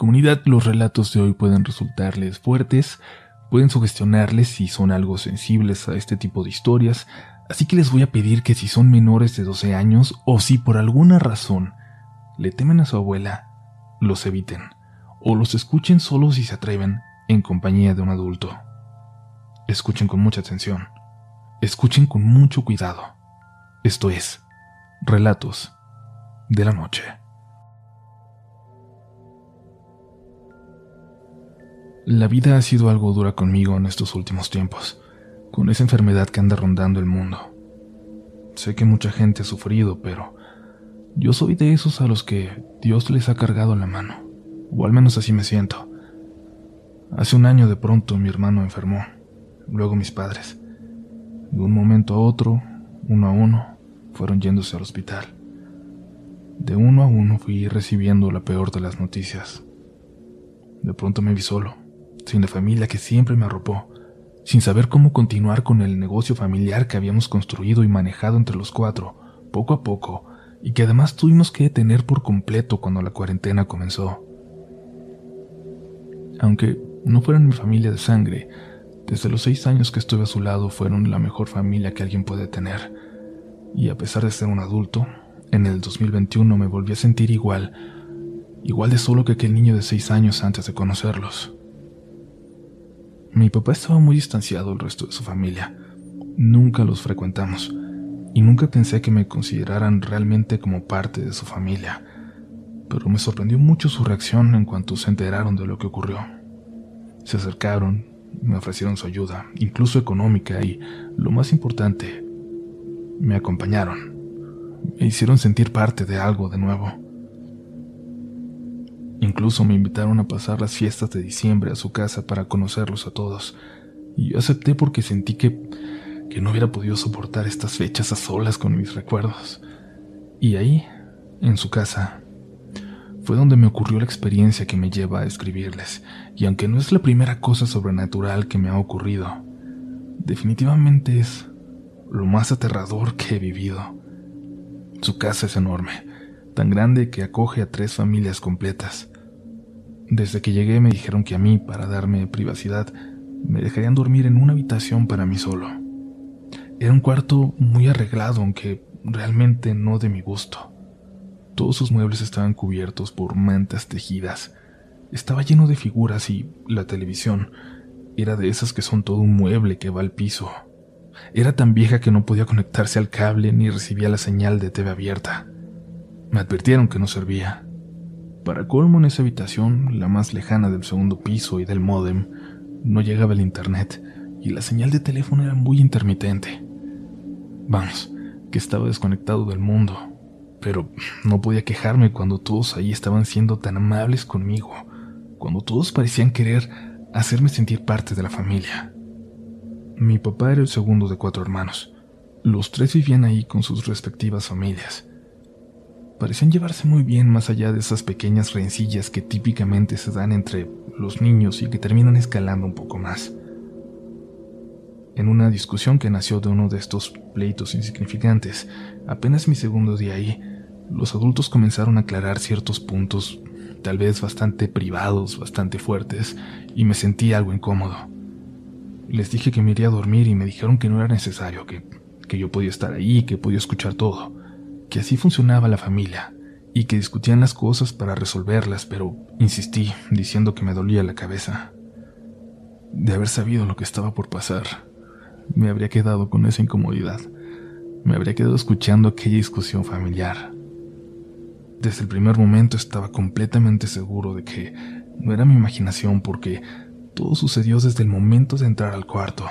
Comunidad, los relatos de hoy pueden resultarles fuertes, pueden sugestionarles si son algo sensibles a este tipo de historias, así que les voy a pedir que si son menores de 12 años o si por alguna razón le temen a su abuela, los eviten o los escuchen solo si se atreven en compañía de un adulto. Escuchen con mucha atención. Escuchen con mucho cuidado. Esto es Relatos de la Noche. La vida ha sido algo dura conmigo en estos últimos tiempos, con esa enfermedad que anda rondando el mundo. Sé que mucha gente ha sufrido, pero yo soy de esos a los que Dios les ha cargado la mano, o al menos así me siento. Hace un año de pronto mi hermano enfermó, luego mis padres. De un momento a otro, uno a uno, fueron yéndose al hospital. De uno a uno fui recibiendo la peor de las noticias. De pronto me vi solo, sin la familia que siempre me arropó, sin saber cómo continuar con el negocio familiar que habíamos construido y manejado entre los cuatro, poco a poco, y que además tuvimos que detener por completo cuando la cuarentena comenzó. Aunque no fueran mi familia de sangre, desde los seis años que estuve a su lado fueron la mejor familia que alguien puede tener. Y a pesar de ser un adulto, en el 2021 me volví a sentir igual, igual de solo que aquel niño de seis años antes de conocerlos. Mi papá estaba muy distanciado del resto de su familia. Nunca los frecuentamos y nunca pensé que me consideraran realmente como parte de su familia, pero me sorprendió mucho su reacción en cuanto se enteraron de lo que ocurrió. Se acercaron, me ofrecieron su ayuda, incluso económica, y, lo más importante, me acompañaron. Me hicieron sentir parte de algo de nuevo. Incluso me invitaron a pasar las fiestas de diciembre a su casa para conocerlos a todos, y yo acepté porque sentí que, que no hubiera podido soportar estas fechas a solas con mis recuerdos. Y ahí, en su casa, fue donde me ocurrió la experiencia que me lleva a escribirles, y aunque no es la primera cosa sobrenatural que me ha ocurrido, definitivamente es lo más aterrador que he vivido. Su casa es enorme, tan grande que acoge a tres familias completas. Desde que llegué me dijeron que a mí, para darme privacidad, me dejarían dormir en una habitación para mí solo. Era un cuarto muy arreglado, aunque realmente no de mi gusto. Todos sus muebles estaban cubiertos por mantas tejidas. Estaba lleno de figuras y la televisión era de esas que son todo un mueble que va al piso. Era tan vieja que no podía conectarse al cable ni recibía la señal de TV abierta. Me advirtieron que no servía. Para colmo en esa habitación, la más lejana del segundo piso y del módem, no llegaba el internet y la señal de teléfono era muy intermitente. Vamos, que estaba desconectado del mundo pero no podía quejarme cuando todos ahí estaban siendo tan amables conmigo, cuando todos parecían querer hacerme sentir parte de la familia. Mi papá era el segundo de cuatro hermanos. Los tres vivían ahí con sus respectivas familias. Parecían llevarse muy bien más allá de esas pequeñas rencillas que típicamente se dan entre los niños y que terminan escalando un poco más. En una discusión que nació de uno de estos pleitos insignificantes, apenas mi segundo día ahí, los adultos comenzaron a aclarar ciertos puntos, tal vez bastante privados, bastante fuertes, y me sentí algo incómodo. Les dije que me iría a dormir y me dijeron que no era necesario, que, que yo podía estar ahí, que podía escuchar todo, que así funcionaba la familia, y que discutían las cosas para resolverlas, pero insistí, diciendo que me dolía la cabeza. De haber sabido lo que estaba por pasar, me habría quedado con esa incomodidad. Me habría quedado escuchando aquella discusión familiar. Desde el primer momento estaba completamente seguro de que no era mi imaginación porque todo sucedió desde el momento de entrar al cuarto.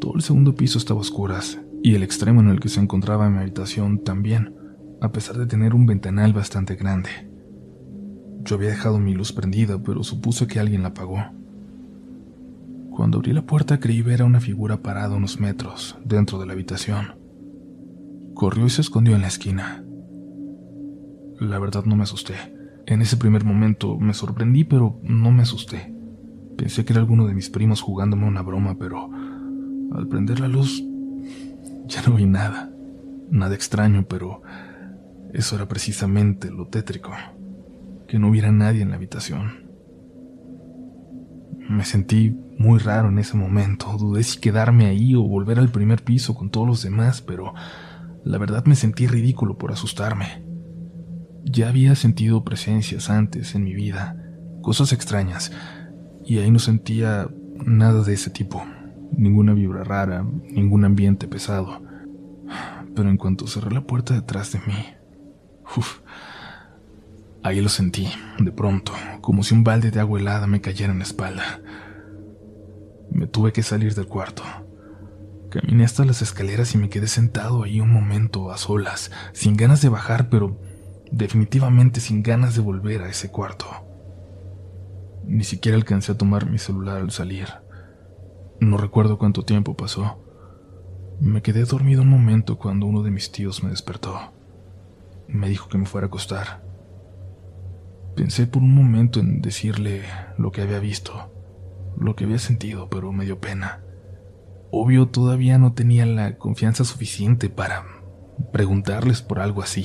Todo el segundo piso estaba a oscuras y el extremo en el que se encontraba mi habitación también, a pesar de tener un ventanal bastante grande. Yo había dejado mi luz prendida, pero supuse que alguien la apagó. Cuando abrí la puerta creí ver a una figura parada unos metros dentro de la habitación. Corrió y se escondió en la esquina. La verdad no me asusté. En ese primer momento me sorprendí, pero no me asusté. Pensé que era alguno de mis primos jugándome una broma, pero al prender la luz ya no vi nada. Nada extraño, pero eso era precisamente lo tétrico que no hubiera nadie en la habitación. Me sentí muy raro en ese momento, dudé si quedarme ahí o volver al primer piso con todos los demás, pero la verdad me sentí ridículo por asustarme. Ya había sentido presencias antes en mi vida, cosas extrañas, y ahí no sentía nada de ese tipo, ninguna vibra rara, ningún ambiente pesado. Pero en cuanto cerré la puerta detrás de mí, uf, Ahí lo sentí, de pronto, como si un balde de agua helada me cayera en la espalda. Me tuve que salir del cuarto. Caminé hasta las escaleras y me quedé sentado ahí un momento a solas, sin ganas de bajar, pero definitivamente sin ganas de volver a ese cuarto. Ni siquiera alcancé a tomar mi celular al salir. No recuerdo cuánto tiempo pasó. Me quedé dormido un momento cuando uno de mis tíos me despertó. Me dijo que me fuera a acostar. Pensé por un momento en decirle lo que había visto, lo que había sentido, pero me dio pena. Obvio, todavía no tenía la confianza suficiente para preguntarles por algo así,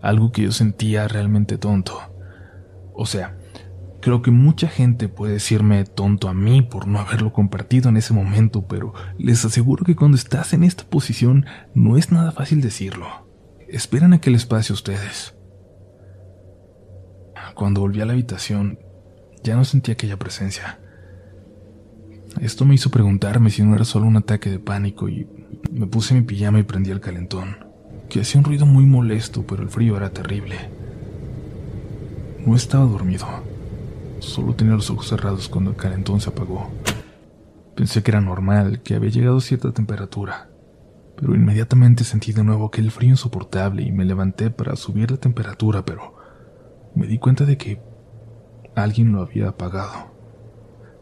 algo que yo sentía realmente tonto. O sea, creo que mucha gente puede decirme tonto a mí por no haberlo compartido en ese momento, pero les aseguro que cuando estás en esta posición no es nada fácil decirlo. Esperan a que les pase a ustedes. Cuando volví a la habitación, ya no sentí aquella presencia. Esto me hizo preguntarme si no era solo un ataque de pánico y me puse mi pijama y prendí el calentón, que hacía un ruido muy molesto, pero el frío era terrible. No estaba dormido, solo tenía los ojos cerrados cuando el calentón se apagó. Pensé que era normal, que había llegado a cierta temperatura, pero inmediatamente sentí de nuevo aquel frío insoportable y me levanté para subir la temperatura, pero me di cuenta de que alguien lo había apagado.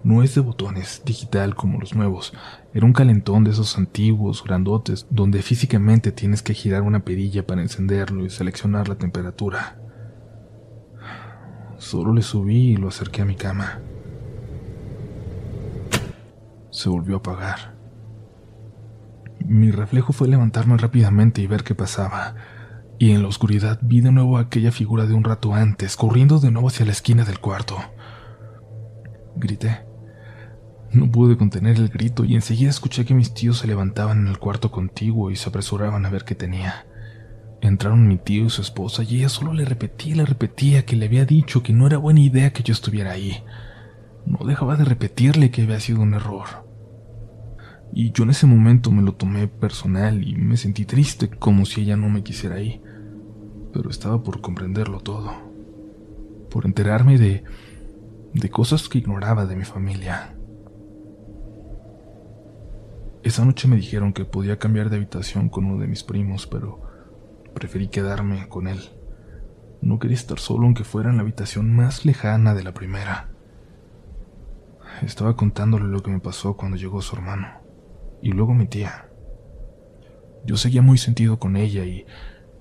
No es de botones, digital como los nuevos. Era un calentón de esos antiguos, grandotes, donde físicamente tienes que girar una perilla para encenderlo y seleccionar la temperatura. Solo le subí y lo acerqué a mi cama. Se volvió a apagar. Mi reflejo fue levantarme rápidamente y ver qué pasaba y en la oscuridad vi de nuevo aquella figura de un rato antes, corriendo de nuevo hacia la esquina del cuarto. Grité. No pude contener el grito y enseguida escuché que mis tíos se levantaban en el cuarto contiguo y se apresuraban a ver qué tenía. Entraron mi tío y su esposa y ella solo le repetía y le repetía que le había dicho que no era buena idea que yo estuviera ahí. No dejaba de repetirle que había sido un error. Y yo en ese momento me lo tomé personal y me sentí triste como si ella no me quisiera ahí. Pero estaba por comprenderlo todo. Por enterarme de de cosas que ignoraba de mi familia. Esa noche me dijeron que podía cambiar de habitación con uno de mis primos, pero preferí quedarme con él. No quería estar solo aunque fuera en la habitación más lejana de la primera. Estaba contándole lo que me pasó cuando llegó su hermano y luego mi tía. Yo seguía muy sentido con ella y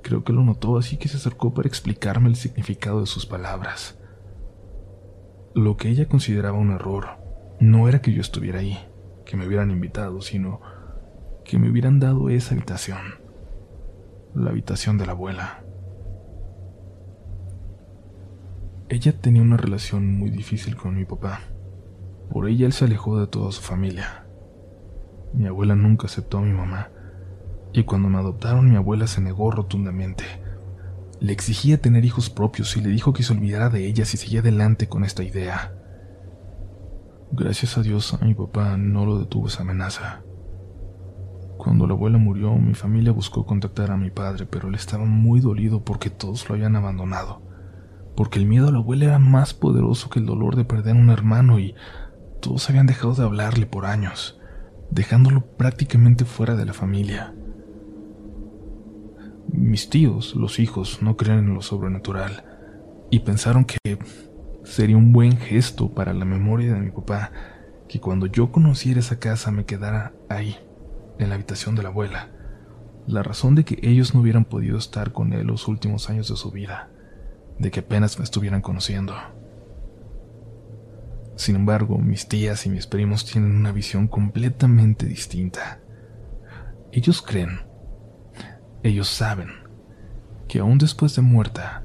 creo que lo notó así que se acercó para explicarme el significado de sus palabras. Lo que ella consideraba un error no era que yo estuviera ahí, que me hubieran invitado, sino que me hubieran dado esa habitación, la habitación de la abuela. Ella tenía una relación muy difícil con mi papá. Por ella él se alejó de toda su familia. Mi abuela nunca aceptó a mi mamá, y cuando me adoptaron mi abuela se negó rotundamente. Le exigía tener hijos propios y le dijo que se olvidara de ella si seguía adelante con esta idea. Gracias a Dios a mi papá no lo detuvo esa amenaza. Cuando la abuela murió, mi familia buscó contactar a mi padre, pero él estaba muy dolido porque todos lo habían abandonado, porque el miedo a la abuela era más poderoso que el dolor de perder a un hermano y todos habían dejado de hablarle por años dejándolo prácticamente fuera de la familia. Mis tíos, los hijos, no creen en lo sobrenatural y pensaron que sería un buen gesto para la memoria de mi papá que cuando yo conociera esa casa me quedara ahí, en la habitación de la abuela. La razón de que ellos no hubieran podido estar con él los últimos años de su vida, de que apenas me estuvieran conociendo. Sin embargo, mis tías y mis primos tienen una visión completamente distinta. Ellos creen, ellos saben, que aún después de muerta,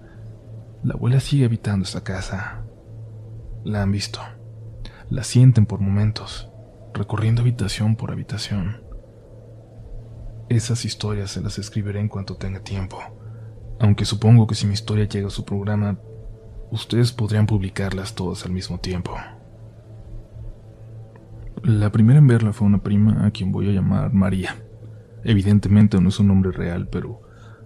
La abuela sigue habitando esta casa. La han visto. La sienten por momentos, recorriendo habitación por habitación. Esas historias se las escribiré en cuanto tenga tiempo, aunque supongo que si mi historia llega a su programa, ustedes podrían publicarlas todas al mismo tiempo. La primera en verla fue una prima a quien voy a llamar María. Evidentemente no es un nombre real, pero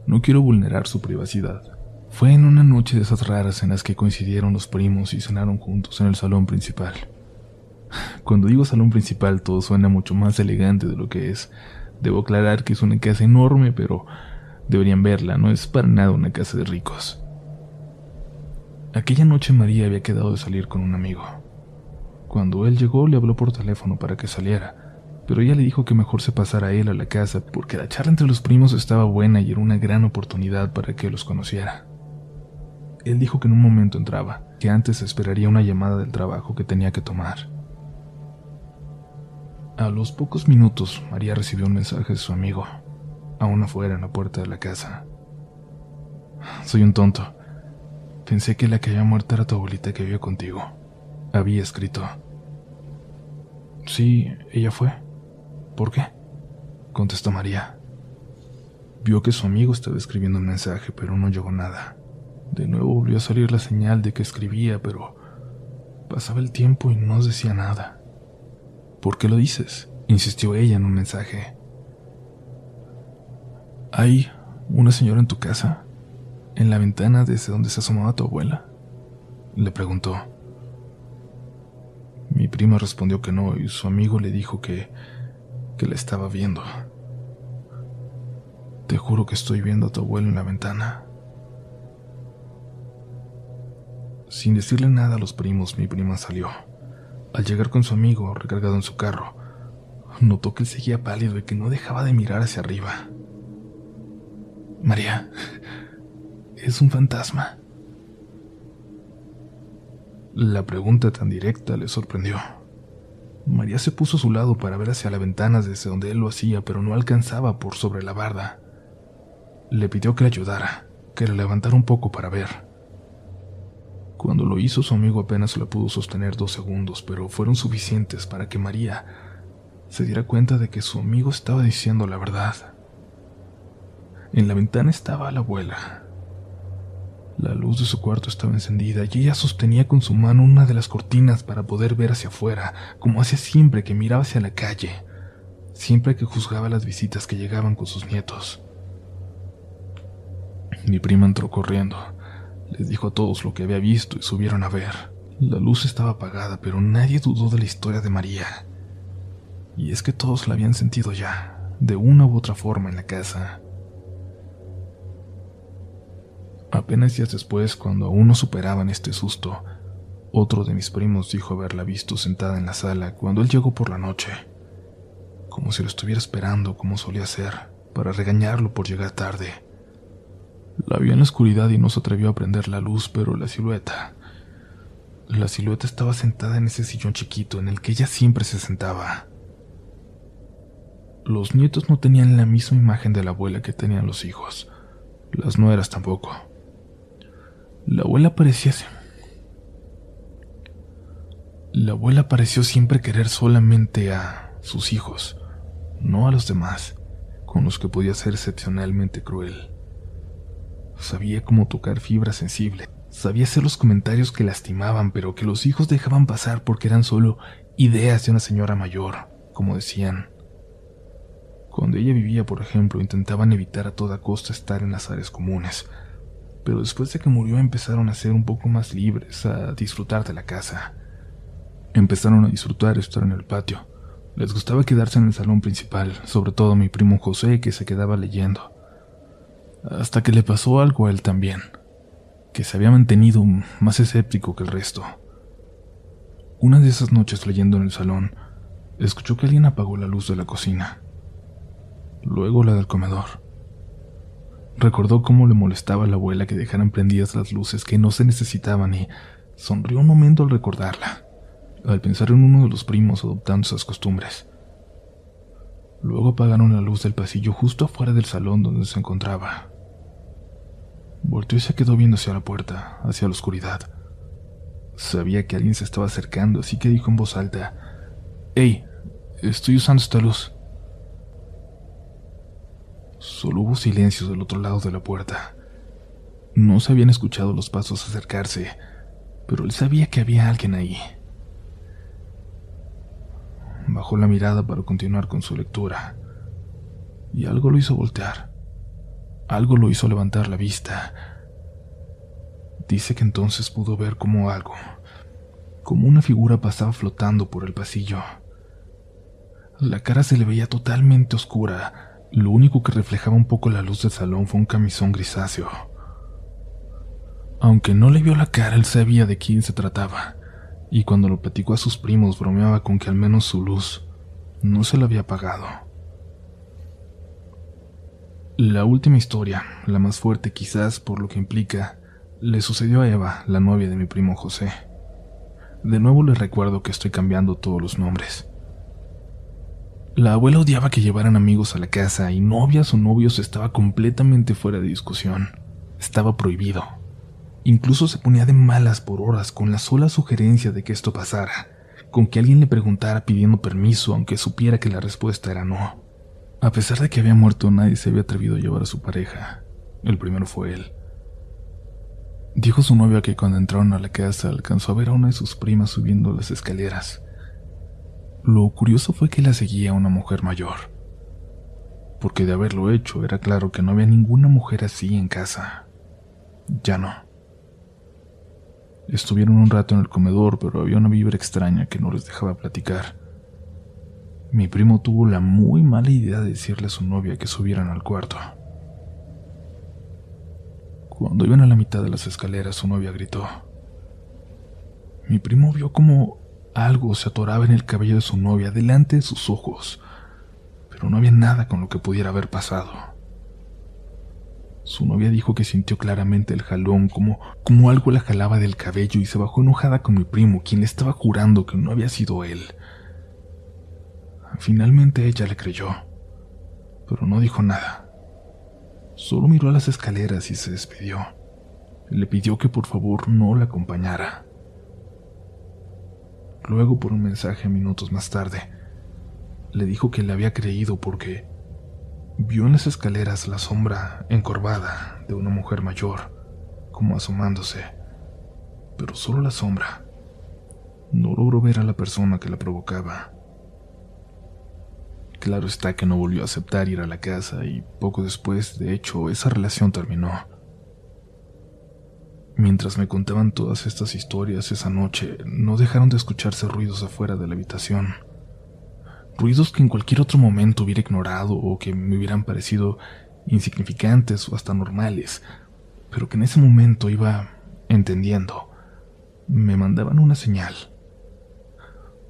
no quiero vulnerar su privacidad. Fue en una noche de esas raras en las que coincidieron los primos y cenaron juntos en el salón principal. Cuando digo salón principal todo suena mucho más elegante de lo que es, Debo aclarar que es una casa enorme, pero deberían verla, no es para nada una casa de ricos. Aquella noche María había quedado de salir con un amigo. Cuando él llegó le habló por teléfono para que saliera, pero ella le dijo que mejor se pasara él a la casa porque la charla entre los primos estaba buena y era una gran oportunidad para que los conociera. Él dijo que en un momento entraba, que antes esperaría una llamada del trabajo que tenía que tomar. A los pocos minutos, María recibió un mensaje de su amigo, aún afuera en la puerta de la casa. Soy un tonto. Pensé que la que había muerto era tu abuelita que vive contigo. Había escrito. Sí, ella fue. ¿Por qué? contestó María. Vio que su amigo estaba escribiendo un mensaje, pero no llegó nada. De nuevo volvió a salir la señal de que escribía, pero pasaba el tiempo y no decía nada. ¿Por qué lo dices? insistió ella en un mensaje. ¿Hay una señora en tu casa? ¿En la ventana desde donde se asomaba tu abuela? Le preguntó. Mi prima respondió que no y su amigo le dijo que, que la estaba viendo. Te juro que estoy viendo a tu abuelo en la ventana. Sin decirle nada a los primos, mi prima salió. Al llegar con su amigo, recargado en su carro, notó que él seguía pálido y que no dejaba de mirar hacia arriba. María, es un fantasma. La pregunta tan directa le sorprendió. María se puso a su lado para ver hacia la ventana desde donde él lo hacía, pero no alcanzaba por sobre la barda. Le pidió que le ayudara, que le levantara un poco para ver. Cuando lo hizo, su amigo apenas lo pudo sostener dos segundos, pero fueron suficientes para que María se diera cuenta de que su amigo estaba diciendo la verdad. En la ventana estaba la abuela. La luz de su cuarto estaba encendida y ella sostenía con su mano una de las cortinas para poder ver hacia afuera, como hacía siempre que miraba hacia la calle, siempre que juzgaba las visitas que llegaban con sus nietos. Mi prima entró corriendo. Les dijo a todos lo que había visto y subieron a ver. La luz estaba apagada, pero nadie dudó de la historia de María. Y es que todos la habían sentido ya, de una u otra forma en la casa. Apenas días después, cuando aún no superaban este susto, otro de mis primos dijo haberla visto sentada en la sala cuando él llegó por la noche, como si lo estuviera esperando como solía hacer, para regañarlo por llegar tarde. La vio en la oscuridad y no se atrevió a prender la luz, pero la silueta... La silueta estaba sentada en ese sillón chiquito en el que ella siempre se sentaba. Los nietos no tenían la misma imagen de la abuela que tenían los hijos. Las nueras tampoco. La abuela parecía... La abuela pareció siempre querer solamente a sus hijos, no a los demás, con los que podía ser excepcionalmente cruel. Sabía cómo tocar fibra sensible. Sabía hacer los comentarios que lastimaban, pero que los hijos dejaban pasar porque eran solo ideas de una señora mayor, como decían. Cuando ella vivía, por ejemplo, intentaban evitar a toda costa estar en las áreas comunes, pero después de que murió empezaron a ser un poco más libres, a disfrutar de la casa. Empezaron a disfrutar estar en el patio. Les gustaba quedarse en el salón principal, sobre todo mi primo José, que se quedaba leyendo hasta que le pasó algo a él también, que se había mantenido más escéptico que el resto. Una de esas noches leyendo en el salón, escuchó que alguien apagó la luz de la cocina, luego la del comedor. Recordó cómo le molestaba a la abuela que dejaran prendidas las luces que no se necesitaban y sonrió un momento al recordarla, al pensar en uno de los primos adoptando esas costumbres. Luego apagaron la luz del pasillo justo afuera del salón donde se encontraba. Volteó y se quedó viendo hacia la puerta, hacia la oscuridad. Sabía que alguien se estaba acercando, así que dijo en voz alta, ¡Hey! Estoy usando esta luz. Solo hubo silencio del otro lado de la puerta. No se habían escuchado los pasos acercarse, pero él sabía que había alguien ahí. Bajó la mirada para continuar con su lectura, y algo lo hizo voltear. Algo lo hizo levantar la vista. Dice que entonces pudo ver como algo, como una figura pasaba flotando por el pasillo. La cara se le veía totalmente oscura. Lo único que reflejaba un poco la luz del salón fue un camisón grisáceo. Aunque no le vio la cara, él sabía de quién se trataba, y cuando lo platicó a sus primos bromeaba con que al menos su luz no se la había apagado. La última historia, la más fuerte quizás por lo que implica, le sucedió a Eva, la novia de mi primo José. De nuevo le recuerdo que estoy cambiando todos los nombres. La abuela odiaba que llevaran amigos a la casa y novias o novios estaba completamente fuera de discusión. Estaba prohibido. Incluso se ponía de malas por horas con la sola sugerencia de que esto pasara, con que alguien le preguntara pidiendo permiso aunque supiera que la respuesta era no. A pesar de que había muerto, nadie se había atrevido a llevar a su pareja. El primero fue él. Dijo su novia que cuando entraron a la casa alcanzó a ver a una de sus primas subiendo las escaleras. Lo curioso fue que la seguía una mujer mayor, porque de haberlo hecho era claro que no había ninguna mujer así en casa. Ya no. Estuvieron un rato en el comedor, pero había una vibra extraña que no les dejaba platicar. Mi primo tuvo la muy mala idea de decirle a su novia que subieran al cuarto. Cuando iban a la mitad de las escaleras, su novia gritó. Mi primo vio como algo se atoraba en el cabello de su novia delante de sus ojos, pero no había nada con lo que pudiera haber pasado. Su novia dijo que sintió claramente el jalón, como, como algo la jalaba del cabello y se bajó enojada con mi primo, quien le estaba jurando que no había sido él. Finalmente ella le creyó, pero no dijo nada. Solo miró a las escaleras y se despidió. Le pidió que por favor no la acompañara. Luego, por un mensaje minutos más tarde, le dijo que le había creído porque vio en las escaleras la sombra encorvada de una mujer mayor, como asomándose, pero solo la sombra. No logró ver a la persona que la provocaba. Claro está que no volvió a aceptar ir a la casa y poco después, de hecho, esa relación terminó. Mientras me contaban todas estas historias esa noche, no dejaron de escucharse ruidos afuera de la habitación. Ruidos que en cualquier otro momento hubiera ignorado o que me hubieran parecido insignificantes o hasta normales, pero que en ese momento iba entendiendo. Me mandaban una señal.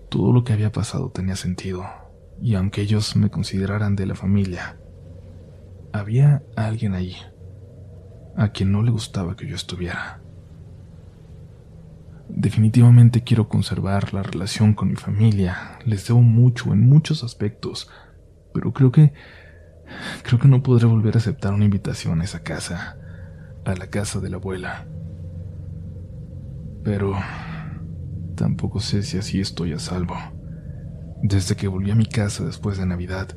Todo lo que había pasado tenía sentido y aunque ellos me consideraran de la familia, había alguien ahí a quien no le gustaba que yo estuviera. Definitivamente quiero conservar la relación con mi familia, les debo mucho en muchos aspectos, pero creo que creo que no podré volver a aceptar una invitación a esa casa, a la casa de la abuela. Pero tampoco sé si así estoy a salvo. Desde que volví a mi casa después de Navidad,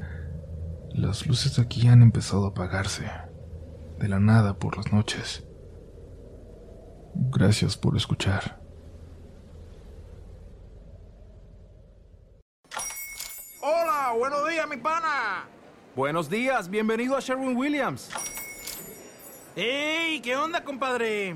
las luces aquí han empezado a apagarse, de la nada por las noches. Gracias por escuchar. Hola, buenos días, mi pana. Buenos días, bienvenido a Sherwin Williams. ¡Ey! ¿Qué onda, compadre?